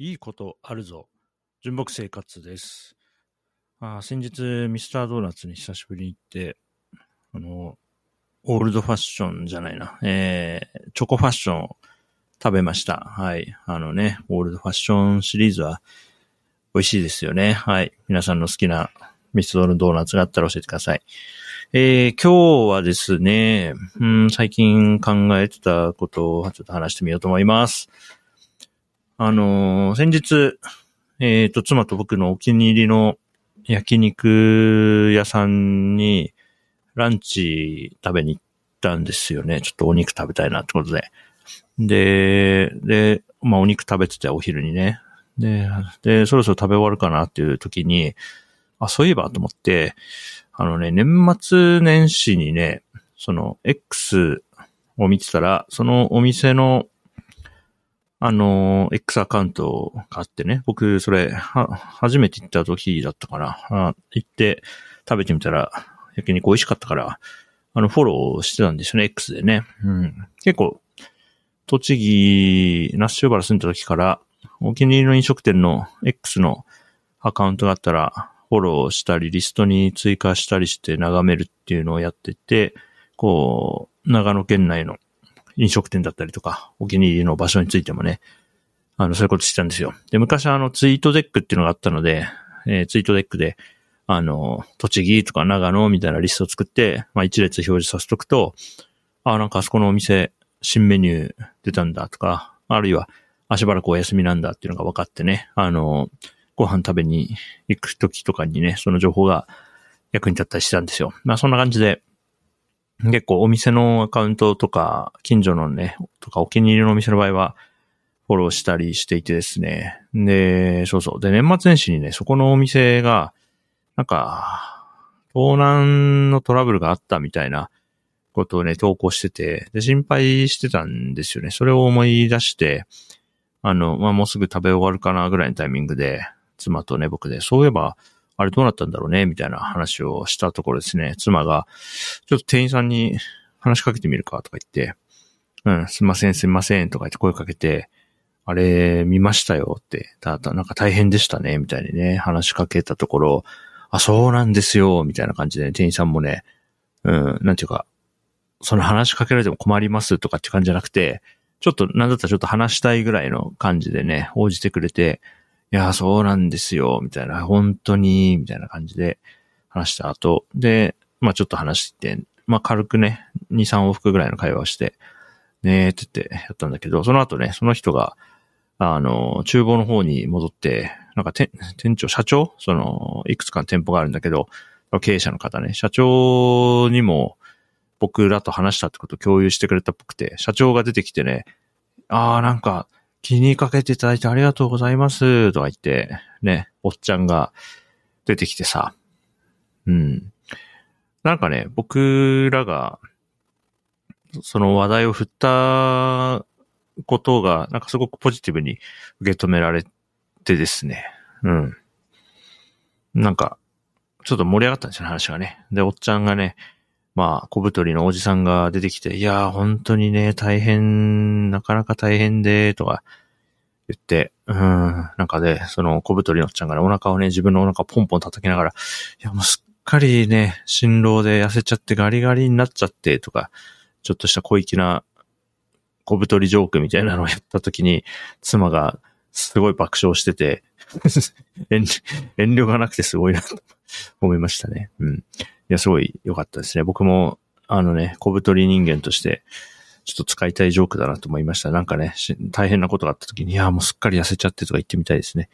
いいことあるぞ。純木生活です。あ先日、ミスタードーナツに久しぶりに行って、あの、オールドファッションじゃないな、えー、チョコファッションを食べました。はい。あのね、オールドファッションシリーズは美味しいですよね。はい。皆さんの好きなミスタードーナツがあったら教えてください。えー、今日はですね、うん、最近考えてたことをちょっと話してみようと思います。あのー先日、えっ、と、妻と僕のお気に入りの焼肉屋さんにランチ食べに行ったんですよね。ちょっとお肉食べたいなってことで。で、で、まあお肉食べててお昼にね。で、で、そろそろ食べ終わるかなっていう時に、あ、そういえばと思って、あのね、年末年始にね、その X を見てたら、そのお店のあの、X アカウントがあってね、僕、それ、は、初めて行った時だったかな。あ行って食べてみたら、焼肉美味しかったから、あの、フォローしてたんですよね、X でね。うん。結構、栃木、那須塩原住んだ時から、お気に入りの飲食店の X のアカウントがあったら、フォローしたり、リストに追加したりして眺めるっていうのをやってて、こう、長野県内の飲食店だったりとか、お気に入りの場所についてもね、あの、そういうことしてたんですよ。で、昔あの、ツイートデックっていうのがあったので、えーツイートデックで、あの、栃木とか長野みたいなリストを作って、まあ、一列表示させとくと、あ、なんかあそこのお店、新メニュー出たんだとか、あるいは、あ、しばらくお休みなんだっていうのが分かってね、あの、ご飯食べに行く時とかにね、その情報が役に立ったりしたんですよ。まあ、そんな感じで、結構お店のアカウントとか、近所のね、とかお気に入りのお店の場合は、フォローしたりしていてですね。で、そうそう。で、年末年始にね、そこのお店が、なんか、盗難のトラブルがあったみたいなことをね、投稿してて、で、心配してたんですよね。それを思い出して、あの、まあ、もうすぐ食べ終わるかなぐらいのタイミングで、妻とね、僕で、そういえば、あれどうなったんだろうねみたいな話をしたところですね、妻が、ちょっと店員さんに話しかけてみるかとか言って、うん、すいません、すいません、とか言って声かけて、あれ、見ましたよって、ただ、なんか大変でしたね、みたいにね、話しかけたところ、あ、そうなんですよ、みたいな感じで、ね、店員さんもね、うん、なんていうか、その話しかけられても困りますとかって感じじゃなくて、ちょっと、なんだったらちょっと話したいぐらいの感じでね、応じてくれて、いや、そうなんですよ、みたいな、本当に、みたいな感じで話した後、で、まあちょっと話して、まあ軽くね、2、3往復ぐらいの会話をして、ねーって言ってやったんだけど、その後ね、その人が、あの、厨房の方に戻って、なんか店、店長、社長？その、いくつかの店舗があるんだけど、経営者の方ね、社長にも僕らと話したってことを共有してくれたっぽくて、社長が出てきてね、あーなんか気にかけていただいてありがとうございます、とか言って、ね、おっちゃんが出てきてさ、うん。なんかね、僕らが、その話題を振ったことが、なんかすごくポジティブに受け止められてですね。うん。なんか、ちょっと盛り上がったんですよ、話がね。で、おっちゃんがね、まあ、小太りのおじさんが出てきて、いやー、本当にね、大変、なかなか大変で、とか言って、うん、なんかで、その小太りのおっちゃんがね、お腹をね、自分のお腹ポンポン叩きながら、いや、もうすっかりね、辛労で痩せちゃってガリガリになっちゃって、とか、ちょっとした小粋な小太りジョークみたいなのをやったときに、妻がすごい爆笑してて、遠慮がなくてすごいなと思いましたね。うん。いや、すごい良かったですね。僕も、あのね、小太り人間として、ちょっと使いたいジョークだなと思いました。なんかね、大変なことがあった時に、いや、もうすっかり痩せちゃってとか言ってみたいですね。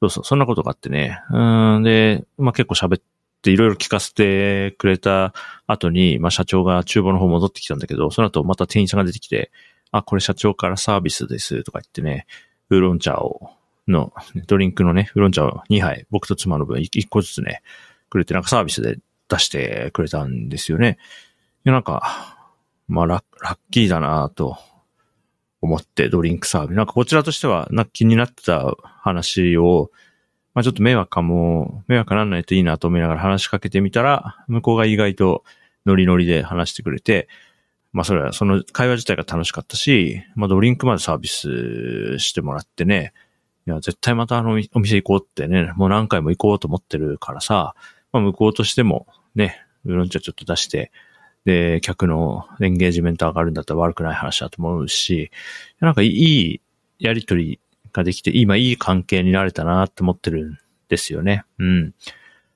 そうそう、そんなことがあってね。うん、で、まあ結構喋っていろいろ聞かせてくれた後に、まあ社長が厨房の方戻ってきたんだけど、その後また店員さんが出てきて、あ、これ社長からサービスですとか言ってね、ウーロン茶を、の、ドリンクのね、ウーロン茶を2杯、僕と妻の分1個ずつね、くれて、なんかサービスで出してくれたんですよね。いや、なんか、まあラッ、ラッキーだなと思って、ドリンクサービス。なんかこちらとしては、なんか気になってた話を、まあちょっと迷惑かも、迷惑ならないといいなと思いながら話しかけてみたら、向こうが意外とノリノリで話してくれて、まあそれは、その会話自体が楽しかったし、まあドリンクまでサービスしてもらってね、いや、絶対またあのお店行こうってね、もう何回も行こうと思ってるからさ、まあ、向こうとしてもね、ウーロン茶ちょっと出して、で、客のエンゲージメント上がるんだったら悪くない話だと思うし、なんかいいやりとりができて、今いい関係になれたなって思ってるんですよね。うん。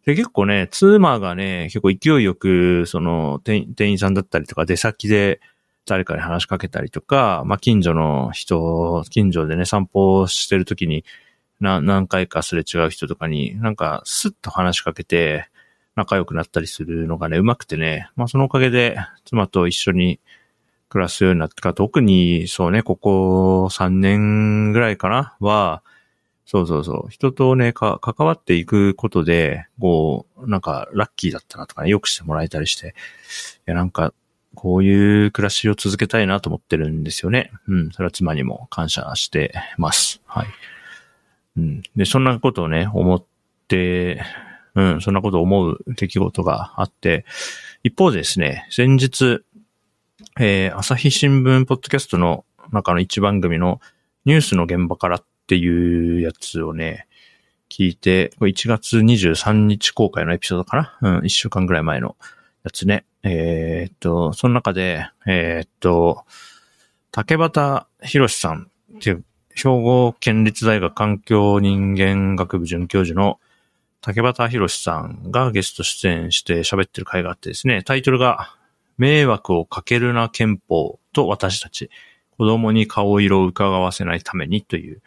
で、結構ね、妻がね、結構勢いよく、その店、員さんだったりとか、出先で誰かに話しかけたりとか、まあ、近所の人、近所でね、散歩してる時に、な、何回かすれ違う人とかに、なんか、スッと話しかけて、仲良くなったりするのがね、うまくてね、まあ、そのおかげで、妻と一緒に暮らすようになってから、特に、そうね、ここ3年ぐらいかな、は、そうそうそう。人とね、か、関わっていくことで、こう、なんか、ラッキーだったなとかね、よくしてもらえたりして、いや、なんか、こういう暮らしを続けたいなと思ってるんですよね。うん。それは妻にも感謝してます。はい。で、そんなことをね、思って、うん、そんなことを思う出来事があって、一方でですね、先日、えー、朝日新聞ポッドキャストの中の一番組のニュースの現場からっていうやつをね、聞いて、これ1月23日公開のエピソードかな？うん、1週間ぐらい前のやつね。えー、っと、その中で、えー、っと、竹端博さんっていう、兵庫県立大学環境人間学部准教授の竹端博さんがゲスト出演して喋ってる回があってですね、タイトルが、迷惑をかけるな憲法と私たち、子供に顔色を伺わせないためにという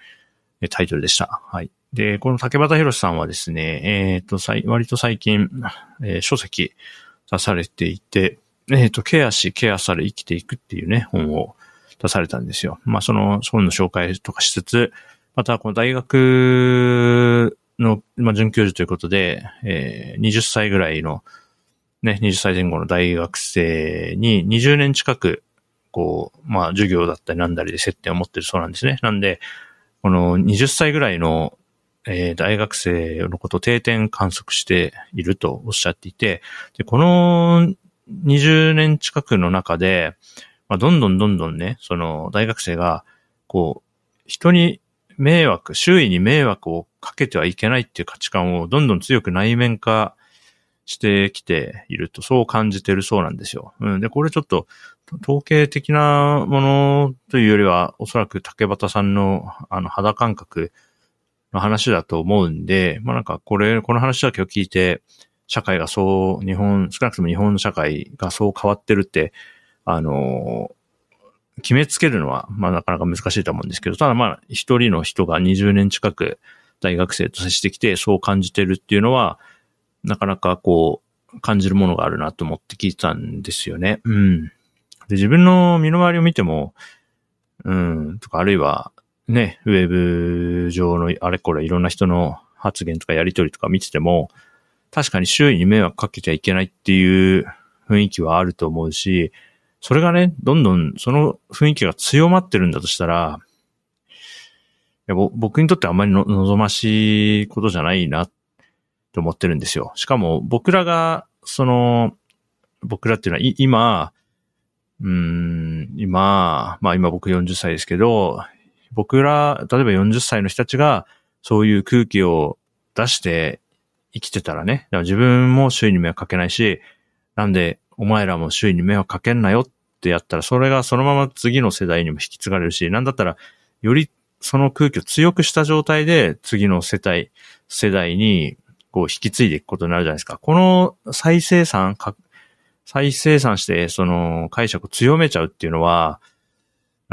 タイトルでした。はい。で、この竹端博さんはですね、えっ、ー、と、割と最近、えー、書籍出されていて、えっ、ー、と、ケアし、ケアされ生きていくっていうね、本を出されたんですよ。まあ、その、本の紹介とかしつつ、また、この大学の、まあ、准教授ということで、えー、20歳ぐらいの、ね、20歳前後の大学生に20年近く、こう、まあ、授業だったりなんだりで接点を持ってるそうなんですね。なんで、この20歳ぐらいの、えー、大学生のことを定点観測しているとおっしゃっていて、で、この20年近くの中で、まあ、どんどんどんどんね、その大学生が、こう、人に迷惑、周囲に迷惑をかけてはいけないっていう価値観をどんどん強く内面化してきていると、そう感じてるそうなんですよ。うん。で、これちょっと、統計的なものというよりは、おそらく竹端さんの、あの、肌感覚の話だと思うんで、まあなんかこれ、この話だけを聞いて、社会がそう、日本、少なくとも日本の社会がそう変わってるって、あの、決めつけるのは、まあなかなか難しいと思うんですけど、ただまあ一人の人が20年近く大学生と接してきてそう感じてるっていうのは、なかなかこう感じるものがあるなと思って聞いたんですよね。うん。で、自分の身の回りを見ても、うん、とかあるいはね、ウェブ上のあれこれいろんな人の発言とかやりとりとか見てても、確かに周囲に迷惑かけちゃいけないっていう雰囲気はあると思うし、それがね、どんどんその雰囲気が強まってるんだとしたら、僕にとってあんまり望ましいことじゃないなって思ってるんですよ。しかも僕らが、その、僕らっていうのは今、うん、今、まあ今僕40歳ですけど、僕ら、例えば40歳の人たちがそういう空気を出して生きてたらね、自分も周囲に迷惑かけないし、なんでお前らも周囲に迷惑かけんなよってやったら、それがそのまま次の世代にも引き継がれるし、なんだったら、よりその空気を強くした状態で次の世代、世代にこう引き継いでいくことになるじゃないですか。この再生産、か再生産してその解釈を強めちゃうっていうのは、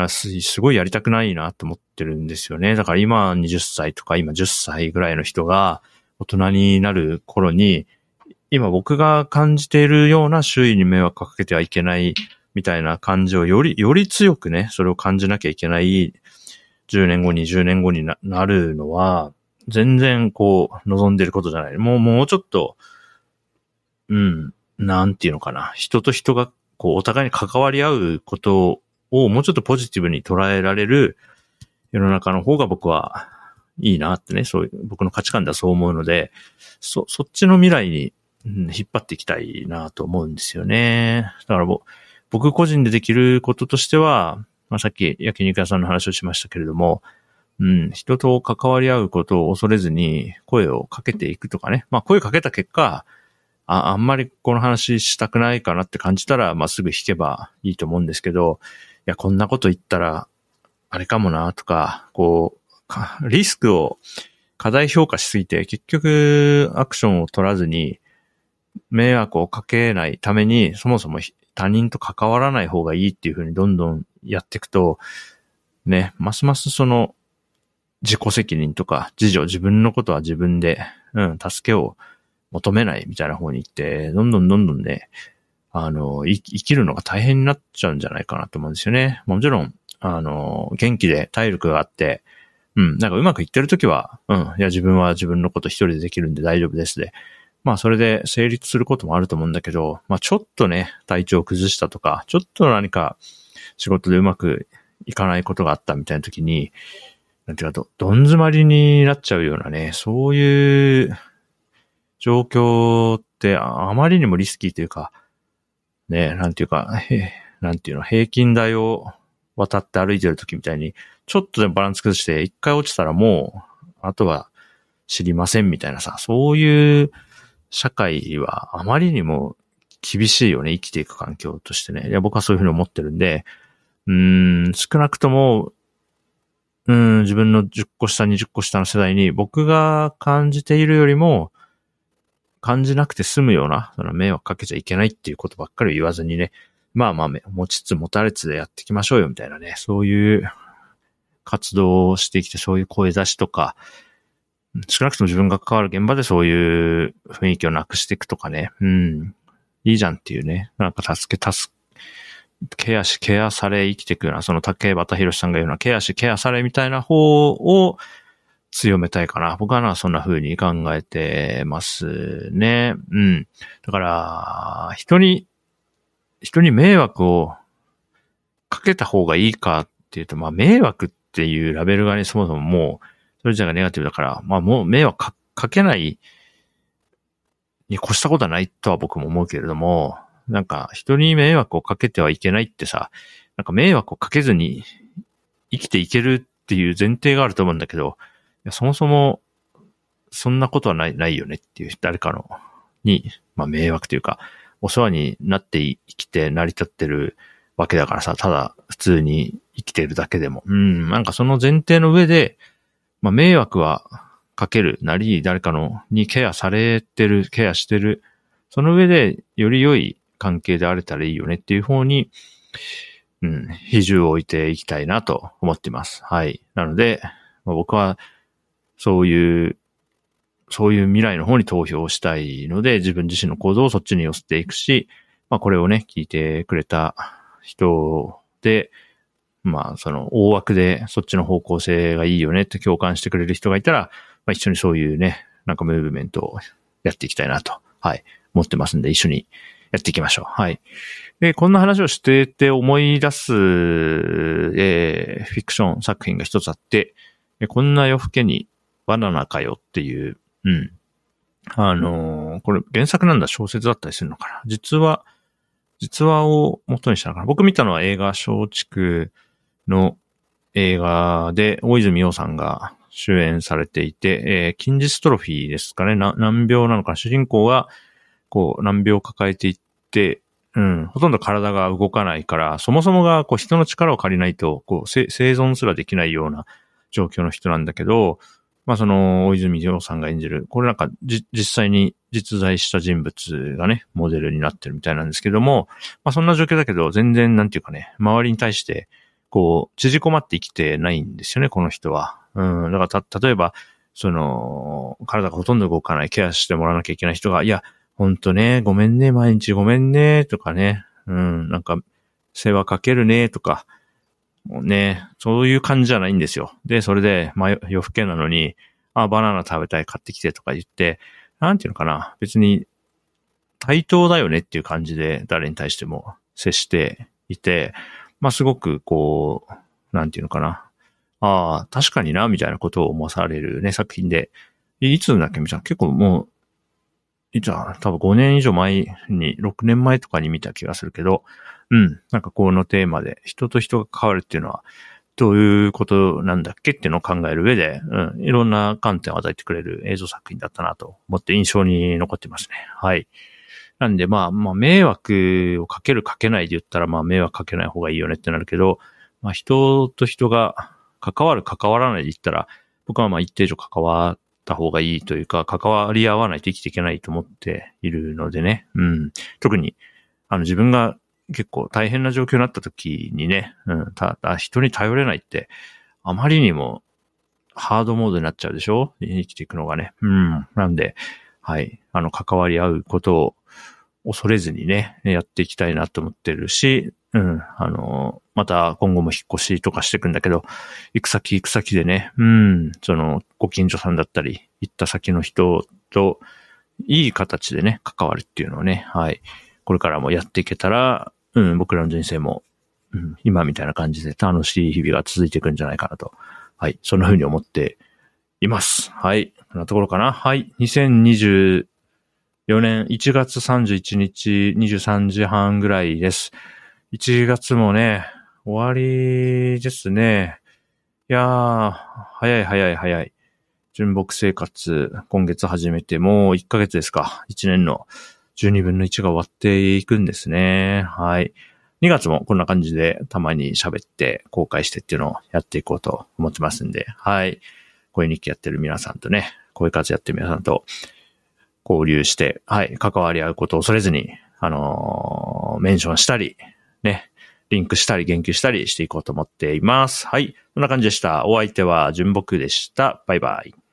すごいやりたくないなと思ってるんですよね。だから今20歳とか今10歳ぐらいの人が大人になる頃に、今僕が感じているような周囲に迷惑かけてはいけないみたいな感じをより、より強くね、それを感じなきゃいけない10年後、20年後になるのは、全然こう、望んでることじゃない。もう、もうちょっと、うん、なんていうのかな。人と人が、こう、お互いに関わり合うことをもうちょっとポジティブに捉えられる世の中の方が僕はいいなってね、そういう、僕の価値観ではそう思うので、そ、そっちの未来にうん、引っ張っていきたいなと思うんですよね。だから僕個人でできることとしては、まあ、さっき焼肉屋さんの話をしましたけれども、うん、人と関わり合うことを恐れずに声をかけていくとかね。まあ声かけた結果、あ、あんまりこの話したくないかなって感じたら、まあすぐ引けばいいと思うんですけど、いや、こんなこと言ったら、あれかもなとか、こう、リスクを過大評価しすぎて、結局アクションを取らずに、迷惑をかけないために、そもそも他人と関わらない方がいいっていうふうにどんどんやっていくと、ね、ますますその自己責任とか自助、自分のことは自分で、うん、助けを求めないみたいな方に行って、どんどんどんどんね、あの、生きるのが大変になっちゃうんじゃないかなと思うんですよね。もちろん、あの、元気で体力があって、うん、なんかうまくいってるときは、うん、いや自分は自分のこと一人でできるんで大丈夫ですで、まあそれで成立することもあると思うんだけど、まあちょっとね、体調を崩したとか、ちょっと何か仕事でうまくいかないことがあったみたいな時に、なんていうかど、どん詰まりになっちゃうようなね、そういう状況ってあまりにもリスキーというか、ね、なんていうか、なんていうの、平均台を渡って歩いてる時みたいに、ちょっとでもバランス崩して一回落ちたらもう、あとは知りませんみたいなさ、そういう社会はあまりにも厳しいよね、生きていく環境としてね。いや、僕はそういうふうに思ってるんで、うん、少なくとも、うん、自分の10個下、20個下の世代に僕が感じているよりも、感じなくて済むような、その迷惑かけちゃいけないっていうことばっかり言わずにね、まあまあ、持ちつ持たれつでやっていきましょうよみたいなね、そういう活動をしてきて、そういう声出しとか、少なくとも自分が関わる現場でそういう雰囲気をなくしていくとかね、うん、いいじゃんっていうね、なんか助け、助ケアし、ケアされ生きていくような、その竹端博さんが言うような、ケアし、ケアされみたいな方を強めたいかな。僕はな、そんな風に考えてますね。うん。だから、人に、人に迷惑をかけた方がいいかっていうと、まあ、迷惑っていうラベルがね、そもそももう、それじゃがネガティブだから、まあ、もう迷惑かけないに越したことはないとは僕も思うけれども、なんか人に迷惑をかけてはいけないってさ、なんか迷惑をかけずに生きていけるっていう前提があると思うんだけど、そもそもそんなことはない、ないよねっていう誰かの、に、まあ迷惑というか、お世話になって生きて成り立ってるわけだからさ、ただ普通に生きてるだけでも。うん、なんかその前提の上で、まあ迷惑はかけるなり、誰かのにケアされてる、ケアしてる。その上でより良い関係であれたらいいよねっていう方に、うん、比重を置いていきたいなと思っています。はい。なので、まあ、僕は、そういう、そういう未来の方に投票したいので、自分自身の行動をそっちに寄せていくし、まあこれをね、聞いてくれた人で、まあその大枠でそっちの方向性がいいよねって共感してくれる人がいたら、まあ一緒にそういうね、なんかムーブメントをやっていきたいなと、はい、思ってますんで、一緒にやっていきましょう。はい。で、こんな話をしてて思い出す、えー、フィクション作品が一つあって、こんな夜更けにバナナかよっていう、うん。あのー、これ原作なんだ小説だったりするのかな？実は、実話を元にしたのかな？僕見たのは映画松竹の映画で、大泉洋さんが主演されていて、えー、近日トロフィーですかね。難病なのか主人公が、こう、難病を抱えていって、うん、ほとんど体が動かないから、そもそもが、こう、人の力を借りないと、こう、生存すらできないような状況の人なんだけど、まあ、その、大泉洋さんが演じる、これなんか、じ、実際に実在した人物がね、モデルになってるみたいなんですけども、まあ、そんな状況だけど、全然、なんていうかね、周りに対して、こう、縮こまって生きてないんですよね、この人は。うん、だから、た、例えば、その、体がほとんど動かない、ケアしてもらわなきゃいけない人が、いや、ほんとね、ごめんね、毎日ごめんね、とかね。うん、なんか、世話かけるね、とか。もうね、そういう感じじゃないんですよ。で、それで、まあ、夜更けなのに、あ、バナナ食べたい、買ってきてとか言って、なんていうのかな、別に、対等だよねっていう感じで、誰に対しても接していて、まあ、すごく、こう、なんていうのかな。ああ、確かにな、みたいなことを思わされるね、作品で。いつだっけみたいな。結構もう、いつは、多分5年以上前に、6年前とかに見た気がするけど、うん、なんかこのテーマで人と人が関わるっていうのは、どういうことなんだっけっていうのを考える上で、うん、いろんな観点を与えてくれる映像作品だったなと思って印象に残ってますね。はい。なんで、まあ、まあ、迷惑をかけるかけないで言ったら、まあ、迷惑かけない方がいいよねってなるけど、まあ、人と人が関わる関わらないで言ったら、僕はまあ一定以上関わった方がいいというか、関わり合わないと生きていけないと思っているのでね。うん。特に、あの自分が結構大変な状況になった時にね、うん、ただ人に頼れないって、あまりにもハードモードになっちゃうでしょ？生きていくのがね。うん。なんで、はい。あの、関わり合うことを恐れずにね、やっていきたいなと思ってるし、うん。あの、また今後も引っ越しとかしていくんだけど、行く先行く先でね、うん、その、ご近所さんだったり、行った先の人と、いい形でね、関わるっていうのをね、はい。これからもやっていけたら、うん、僕らの人生も、うん、今みたいな感じで楽しい日々が続いていくんじゃないかなと。はい。そんな風に思っています。はい。こんなところかな。はい。2020 4年1月31日23時半ぐらいです。1月もね、終わりですね。いやー、早い早い早い。純木生活、今月始めてもう1ヶ月ですか。1年の12分の1が終わっていくんですね。はい。2月もこんな感じでたまに喋って公開してっていうのをやっていこうと思ってますんで、はい。こういう日記やってる皆さんとね、こういう活やってる皆さんと交流して、はい、関わり合うことを恐れずに、あのー、メンションしたり、ね、リンクしたり言及したりしていこうと思っています。はい。こんな感じでした。お相手は純木でした。バイバイ。